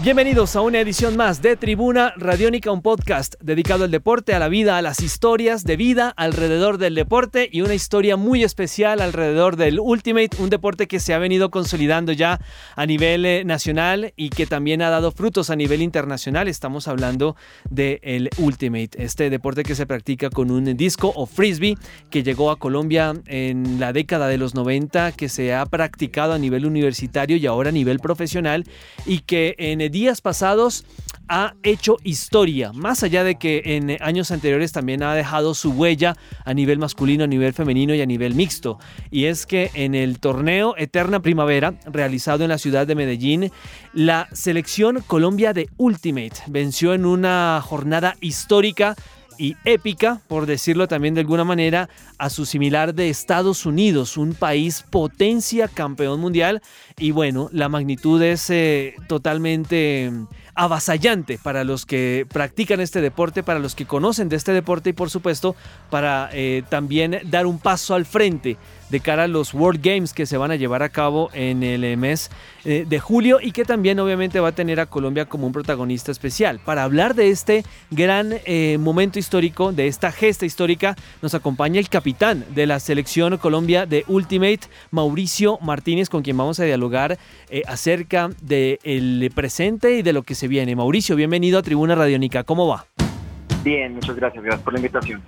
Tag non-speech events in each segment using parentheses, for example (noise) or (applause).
Bienvenidos a una edición más de Tribuna Radiónica, un podcast dedicado al deporte, a la vida, a las historias de vida alrededor del deporte y una historia muy especial alrededor del Ultimate, un deporte que se ha venido consolidando ya a nivel eh, nacional y que también ha dado frutos a nivel internacional. Estamos hablando del Ultimate, este deporte que se practica con un disco o frisbee que llegó a Colombia en la década de los 90, que se ha practicado a nivel universitario y ahora a nivel profesional y que en días pasados ha hecho historia, más allá de que en años anteriores también ha dejado su huella a nivel masculino, a nivel femenino y a nivel mixto. Y es que en el torneo Eterna Primavera, realizado en la ciudad de Medellín, la selección Colombia de Ultimate venció en una jornada histórica y épica, por decirlo también de alguna manera, a su similar de Estados Unidos, un país potencia campeón mundial. Y bueno, la magnitud es eh, totalmente avasallante para los que practican este deporte, para los que conocen de este deporte y por supuesto para eh, también dar un paso al frente de cara a los World Games que se van a llevar a cabo en el eh, mes eh, de julio y que también obviamente va a tener a Colombia como un protagonista especial. Para hablar de este gran momento histórico, de esta gesta histórica, nos acompaña el capitán de la selección Colombia de Ultimate, Mauricio Martínez, con quien vamos a dialogar acerca del presente y de lo que se viene. Mauricio, bienvenido a Tribuna Radiónica. ¿Cómo va? Bien, muchas gracias. Gracias por la invitación.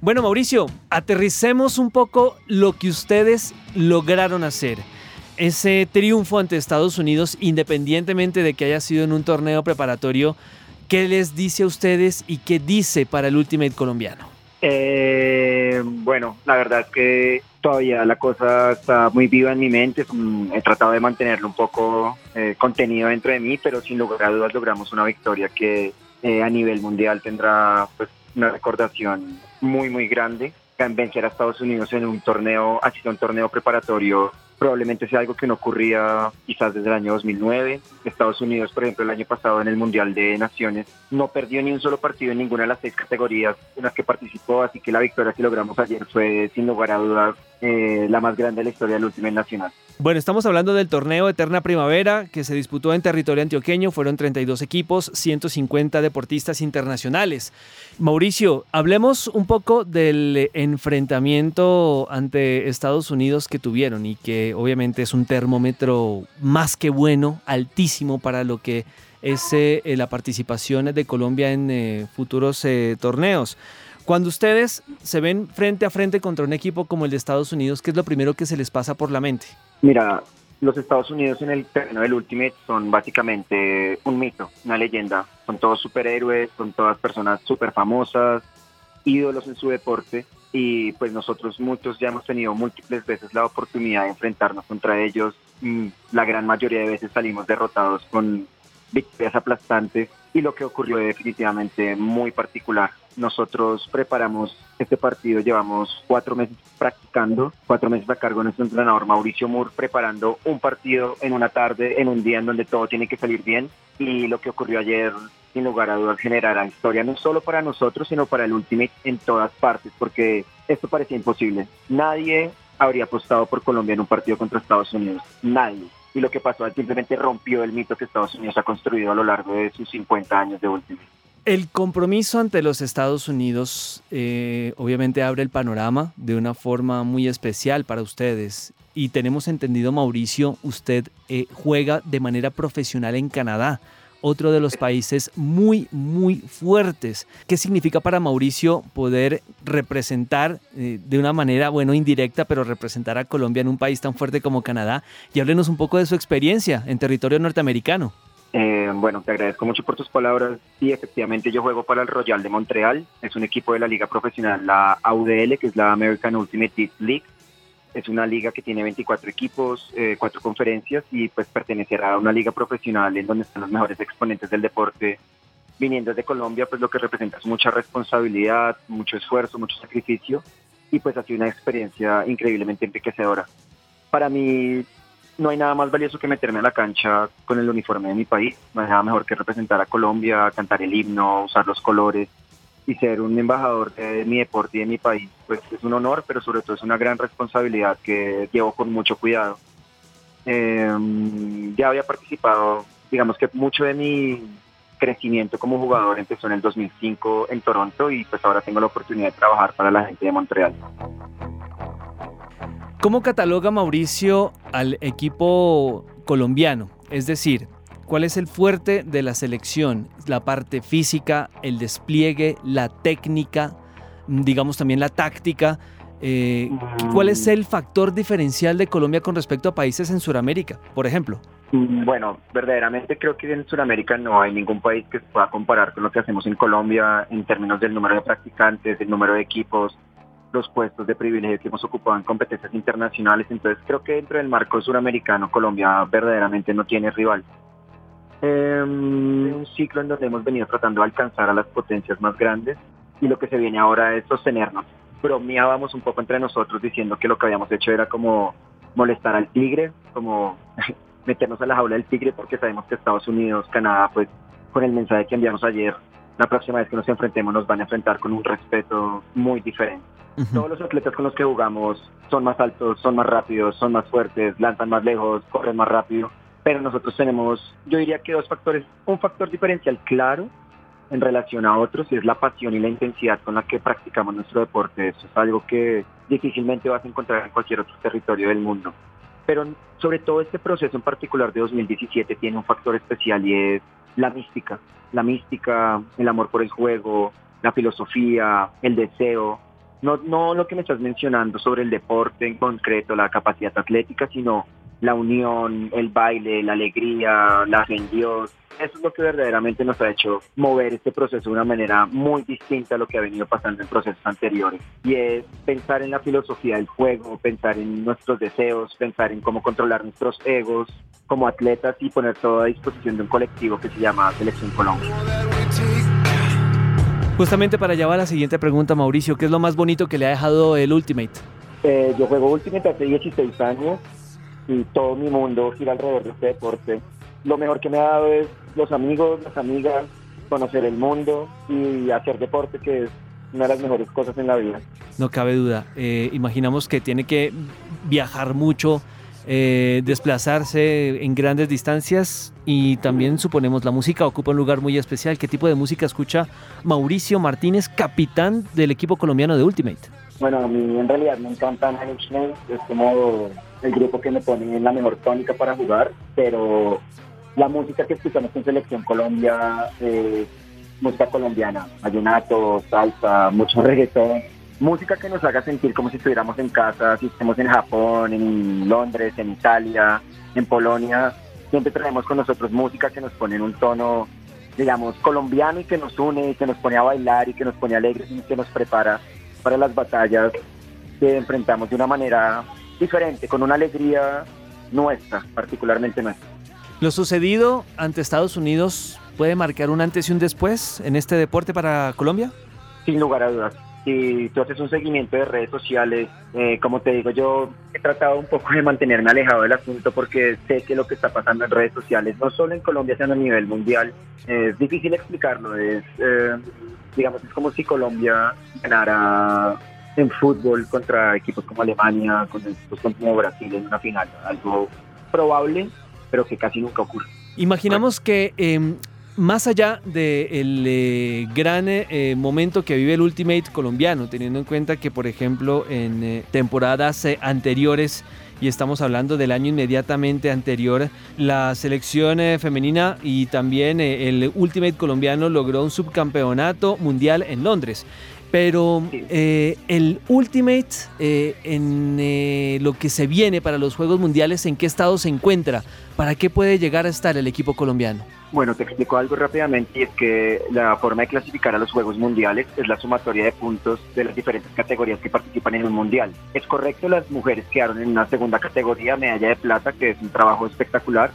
Bueno, Mauricio, aterricemos un poco lo que ustedes lograron hacer. Ese triunfo ante Estados Unidos, independientemente de que haya sido en un torneo preparatorio, ¿qué les dice a ustedes y qué dice para el Ultimate colombiano? Eh, bueno, la verdad es que todavía la cosa está muy viva en mi mente. He tratado de mantenerlo un poco eh, contenido dentro de mí, pero sin lugar a dudas logramos una victoria que eh, a nivel mundial tendrá pues, una recordación muy, muy grande. Vencer a Estados Unidos en un torneo, ha sido un torneo preparatorio probablemente sea algo que no ocurría quizás desde el año 2009. Estados Unidos, por ejemplo, el año pasado en el Mundial de Naciones no perdió ni un solo partido en ninguna de las seis categorías en las que participó, así que la victoria que logramos ayer fue sin lugar a dudas eh, la más grande de la historia del último nacional. Bueno, estamos hablando del torneo Eterna Primavera que se disputó en territorio antioqueño. Fueron 32 equipos, 150 deportistas internacionales. Mauricio, hablemos un poco del enfrentamiento ante Estados Unidos que tuvieron y que obviamente es un termómetro más que bueno, altísimo para lo que es eh, la participación de Colombia en eh, futuros eh, torneos. Cuando ustedes se ven frente a frente contra un equipo como el de Estados Unidos, ¿qué es lo primero que se les pasa por la mente? Mira, los Estados Unidos en el terreno del Ultimate son básicamente un mito, una leyenda. Son todos superhéroes, son todas personas súper famosas, ídolos en su deporte y pues nosotros muchos ya hemos tenido múltiples veces la oportunidad de enfrentarnos contra ellos. Mm, la gran mayoría de veces salimos derrotados con victorias aplastantes y lo que ocurrió definitivamente muy particular. Nosotros preparamos este partido, llevamos cuatro meses practicando, cuatro meses a cargo de nuestro entrenador Mauricio Moore, preparando un partido en una tarde, en un día en donde todo tiene que salir bien y lo que ocurrió ayer sin lugar a dudas generará historia no solo para nosotros, sino para el Ultimate en todas partes, porque esto parecía imposible. Nadie habría apostado por Colombia en un partido contra Estados Unidos, nadie y lo que pasó simplemente rompió el mito que Estados Unidos ha construido a lo largo de sus 50 años de último. El compromiso ante los Estados Unidos eh, obviamente abre el panorama de una forma muy especial para ustedes. Y tenemos entendido, Mauricio, usted eh, juega de manera profesional en Canadá otro de los países muy, muy fuertes. ¿Qué significa para Mauricio poder representar eh, de una manera, bueno, indirecta, pero representar a Colombia en un país tan fuerte como Canadá? Y háblenos un poco de su experiencia en territorio norteamericano. Eh, bueno, te agradezco mucho por tus palabras. Sí, efectivamente yo juego para el Royal de Montreal. Es un equipo de la liga profesional, la AUDL, que es la American Ultimate League. Es una liga que tiene 24 equipos, eh, cuatro conferencias y pues pertenecerá a una liga profesional en donde están los mejores exponentes del deporte. Viniendo de Colombia, pues lo que representa es mucha responsabilidad, mucho esfuerzo, mucho sacrificio y pues ha sido una experiencia increíblemente enriquecedora. Para mí no hay nada más valioso que meterme a la cancha con el uniforme de mi país. No hay nada mejor que representar a Colombia, cantar el himno, usar los colores y ser un embajador de mi deporte y de mi país, pues es un honor, pero sobre todo es una gran responsabilidad que llevo con mucho cuidado. Em, ya había participado, digamos que mucho de mi crecimiento como jugador empezó en el 2005 en Toronto y pues ahora tengo la oportunidad de trabajar para la gente de Montreal. ¿Cómo cataloga Mauricio al equipo colombiano? Es decir, ¿cuál es el fuerte de la selección? La parte física, el despliegue, la técnica, digamos también la táctica. Eh, ¿Cuál es el factor diferencial de Colombia con respecto a países en Sudamérica, por ejemplo? Mm, bueno, verdaderamente creo que en Sudamérica no hay ningún país que se pueda comparar con lo que hacemos en Colombia en términos del número de practicantes, del número de equipos, los puestos de privilegio que hemos ocupado en competencias internacionales. Entonces creo que dentro del marco suramericano Colombia verdaderamente no tiene rival. Eh, un ciclo en donde hemos venido tratando de alcanzar a las potencias más grandes y lo que se viene ahora es sostenernos. Bromeábamos un poco entre nosotros diciendo que lo que habíamos hecho era como molestar al tigre, como (laughs) meternos a la jaula del tigre porque sabemos que Estados Unidos, Canadá, pues con el mensaje que enviamos ayer, la próxima vez que nos enfrentemos nos van a enfrentar con un respeto muy diferente. Todos los atletas con los que jugamos son más altos, son más rápidos, son más fuertes, lanzan más lejos, corren más rápido, pero nosotros tenemos, yo diría que dos factores, un factor diferencial claro en relación a otros y es la pasión y la intensidad con la que practicamos nuestro deporte. Eso es algo que difícilmente vas a encontrar en cualquier otro territorio del mundo. Pero sobre todo este proceso en particular de 2017 tiene un factor especial y es la mística. La mística, el amor por el juego, la filosofía, el deseo, no, no lo que me estás mencionando sobre el deporte en concreto, la capacidad atlética, sino la unión, el baile, la alegría, la en Dios. Eso es lo que verdaderamente nos ha hecho mover este proceso de una manera muy distinta a lo que ha venido pasando en procesos anteriores. Y es pensar en la filosofía del juego, pensar en nuestros deseos, pensar en cómo controlar nuestros egos como atletas y poner todo a disposición de un colectivo que se llama Selección Colombia. Justamente para llevar a la siguiente pregunta, Mauricio, ¿qué es lo más bonito que le ha dejado el Ultimate? Eh, yo juego Ultimate hace 16 años y todo mi mundo gira alrededor de este deporte. Lo mejor que me ha dado es los amigos, las amigas, conocer el mundo y hacer deporte, que es una de las mejores cosas en la vida. No cabe duda. Eh, imaginamos que tiene que viajar mucho, eh, desplazarse en grandes distancias y también suponemos la música ocupa un lugar muy especial. ¿Qué tipo de música escucha Mauricio Martínez, capitán del equipo colombiano de Ultimate? Bueno, a mí en realidad me encanta Management, es como el grupo que me pone en la mejor tónica para jugar, pero la música que escuchamos en Selección Colombia es música colombiana, ayunato, salsa, mucho reggaetón, música que nos haga sentir como si estuviéramos en casa, si estemos en Japón, en Londres, en Italia, en Polonia, siempre traemos con nosotros música que nos pone en un tono, digamos, colombiano y que nos une y que nos pone a bailar y que nos pone alegres y que nos prepara para las batallas que enfrentamos de una manera diferente, con una alegría nuestra, particularmente nuestra. Lo sucedido ante Estados Unidos puede marcar un antes y un después en este deporte para Colombia? Sin lugar a dudas. Si tú haces un seguimiento de redes sociales, eh, como te digo, yo he tratado un poco de mantenerme alejado del asunto porque sé que lo que está pasando en redes sociales, no solo en Colombia, sino a nivel mundial, es difícil explicarlo. Es, eh, digamos, es como si Colombia ganara en fútbol contra equipos como Alemania, con equipos como Brasil en una final. Algo probable, pero que casi nunca ocurre. Imaginamos que em, más allá del eh, gran eh, momento que vive el Ultimate colombiano, teniendo en cuenta que, por ejemplo, en eh, temporadas anteriores, y estamos hablando del año inmediatamente anterior, la selección femenina y también el Ultimate colombiano logró un subcampeonato mundial en Londres. Pero el Ultimate en lo que se viene para los Juegos Mundiales, ¿en qué estado se encuentra? ¿Para qué puede llegar a estar el equipo colombiano? Bueno, te explico algo rápidamente y es que la forma de clasificar a los Juegos Mundiales es la sumatoria de puntos de las diferentes categorías que participan en un mundial. Es correcto, las mujeres quedaron en una segunda categoría, medalla de plata, que es un trabajo espectacular.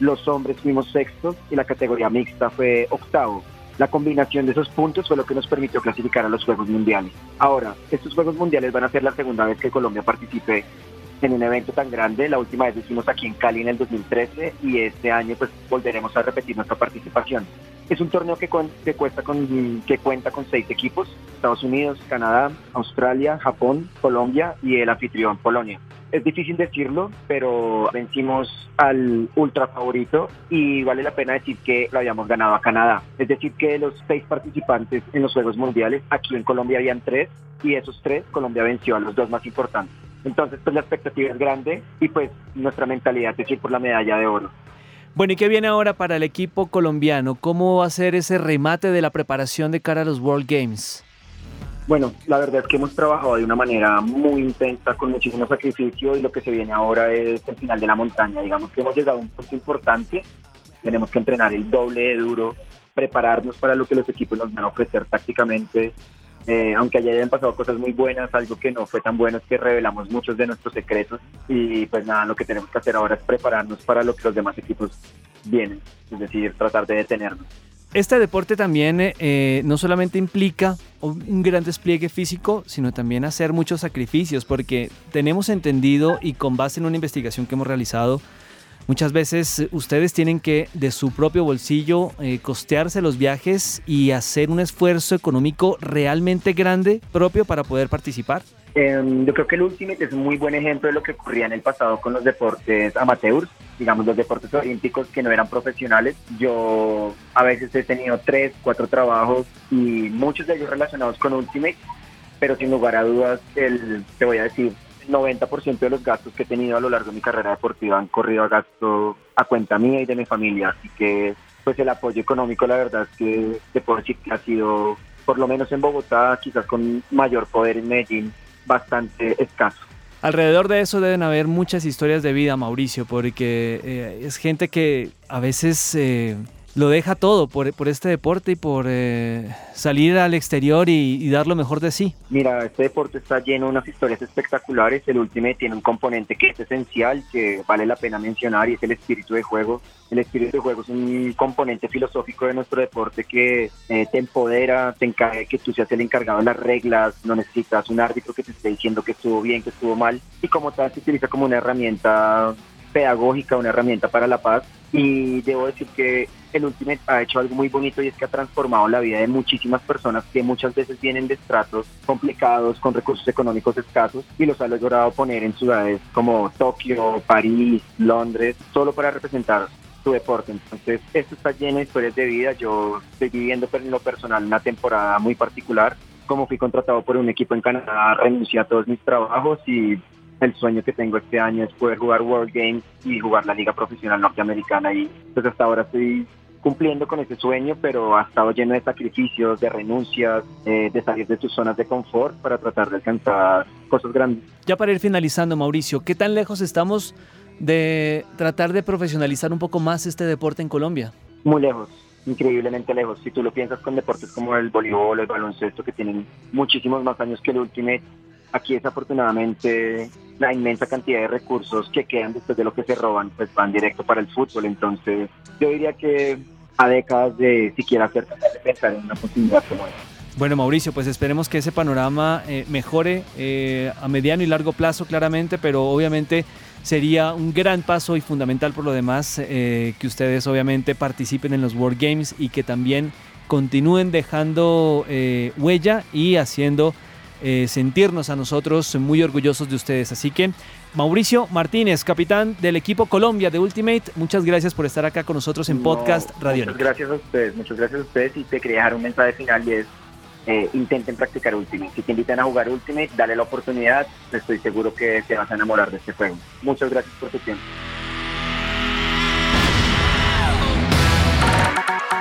Los hombres fuimos sextos y la categoría mixta fue octavo. La combinación de esos puntos fue lo que nos permitió clasificar a los Juegos Mundiales. Ahora, estos Juegos Mundiales van a ser la segunda vez que Colombia participe en un evento tan grande. La última vez lo hicimos aquí en Cali en el 2013 y este año pues volveremos a repetir nuestra participación. Es un torneo que, que, cuesta con, que cuenta con seis equipos, Estados Unidos, Canadá, Australia, Japón, Colombia y el anfitrión Polonia. Es difícil decirlo, pero vencimos al ultra favorito y vale la pena decir que lo habíamos ganado a Canadá. Es decir, que de los seis participantes en los Juegos Mundiales, aquí en Colombia habían tres y esos tres Colombia venció a los dos más importantes. Entonces, pues la expectativa es grande y pues nuestra mentalidad es ir por la medalla de oro. Bueno, ¿y qué viene ahora para el equipo colombiano? ¿Cómo va a ser ese remate de la preparación de cara a los World Games? Bueno, la verdad es que hemos trabajado de una manera muy intensa, con muchísimo sacrificio y lo que se viene ahora es el final de la montaña. Digamos que hemos llegado a un punto importante, tenemos que entrenar el doble de duro, prepararnos para lo que los equipos nos van a ofrecer tácticamente. Eh, aunque allá hayan pasado cosas muy buenas, algo que no fue tan bueno es que revelamos muchos de nuestros secretos y pues nada, lo que tenemos que hacer ahora es prepararnos para lo que los demás equipos vienen, es decir, tratar de detenernos. Este deporte también eh, no solamente implica un gran despliegue físico, sino también hacer muchos sacrificios, porque tenemos entendido y con base en una investigación que hemos realizado, Muchas veces ustedes tienen que de su propio bolsillo eh, costearse los viajes y hacer un esfuerzo económico realmente grande propio para poder participar. Em, yo creo que el Ultimate es un muy buen ejemplo de lo que ocurría en el pasado con los deportes amateurs, digamos los deportes olímpicos que no eran profesionales. Yo a veces he tenido tres, cuatro trabajos y muchos de ellos relacionados con Ultimate, pero sin lugar a dudas, el, te voy a decir, 90% de los gastos que he tenido a lo largo de mi carrera deportiva han corrido a gasto a cuenta mía y de mi familia, así que pues el apoyo económico la verdad es que puedo decir que ha sido, por lo menos en Bogotá, quizás con mayor poder en Medellín, bastante escaso. Alrededor de eso deben haber muchas historias de vida, Mauricio, porque eh, es gente que a veces eh, lo deja todo por, este deporte y por eh, salir al exterior y, dar lo mejor de sí. Mira, este deporte está lleno de unas historias espectaculares. El Ultimate tiene un componente que es esencial, que vale la pena mencionar, y es el espíritu de juego. El espíritu de juego es un componente filosófico de nuestro deporte que eh, te empodera, te encarga que tú seas el encargado de las reglas, no necesitas un árbitro que te esté diciendo que estuvo bien, que estuvo mal, y como tal se utiliza como una herramienta pedagógica, una herramienta para la paz. Y debo decir que el Ultimate ha hecho algo muy bonito y es que ha transformado la vida de muchísimas personas que muchas veces vienen de estratos complicados, con recursos económicos escasos, y los ha logrado poner en ciudades como Tokio, París, Londres, solo para representar su deporte. Entonces, esto está lleno de historias de vida. Yo estoy viviendo en lo personal una temporada muy particular. Como fui contratado por un equipo en Canadá, renuncié a todos mis trabajos y el sueño que tengo este año es poder jugar World Games y jugar la liga profesional norteamericana y pues hasta ahora estoy cumpliendo con ese sueño, pero ha estado lleno de sacrificios, de renuncias, eh, de salir de tus zonas de confort para tratar de alcanzar cosas grandes. Ya para ir finalizando, Mauricio, ¿qué tan lejos estamos de tratar de profesionalizar un poco más este deporte en Colombia? Muy lejos, increíblemente lejos. Si tú lo piensas con deportes como el voleibol, el baloncesto, que tienen muchísimos más años que el Ultimate, Aquí desafortunadamente la inmensa cantidad de recursos que quedan después de lo que se roban pues van directo para el fútbol. Entonces yo diría que a décadas de siquiera hacer de pensar en una posibilidad como esta. Bueno, Mauricio, pues esperemos que ese panorama eh, mejore eh, a mediano y largo plazo, claramente, pero obviamente sería un gran paso y fundamental por lo demás eh, que ustedes obviamente participen en los World Games y que también continúen dejando huella y haciendo eh, sentirnos a nosotros muy orgullosos de ustedes. Así que Mauricio Martínez, capitán del equipo Colombia de Ultimate, muchas gracias por estar acá con nosotros en Podcast Radio. Muchas gracias a ustedes, muchas gracias a ustedes y te quería dejar un mensaje final y es eh, intenten practicar Ultimate. Si te invitan a jugar Ultimate, dale la oportunidad, estoy seguro que te vas a enamorar de este juego. Muchas gracias por tu tiempo.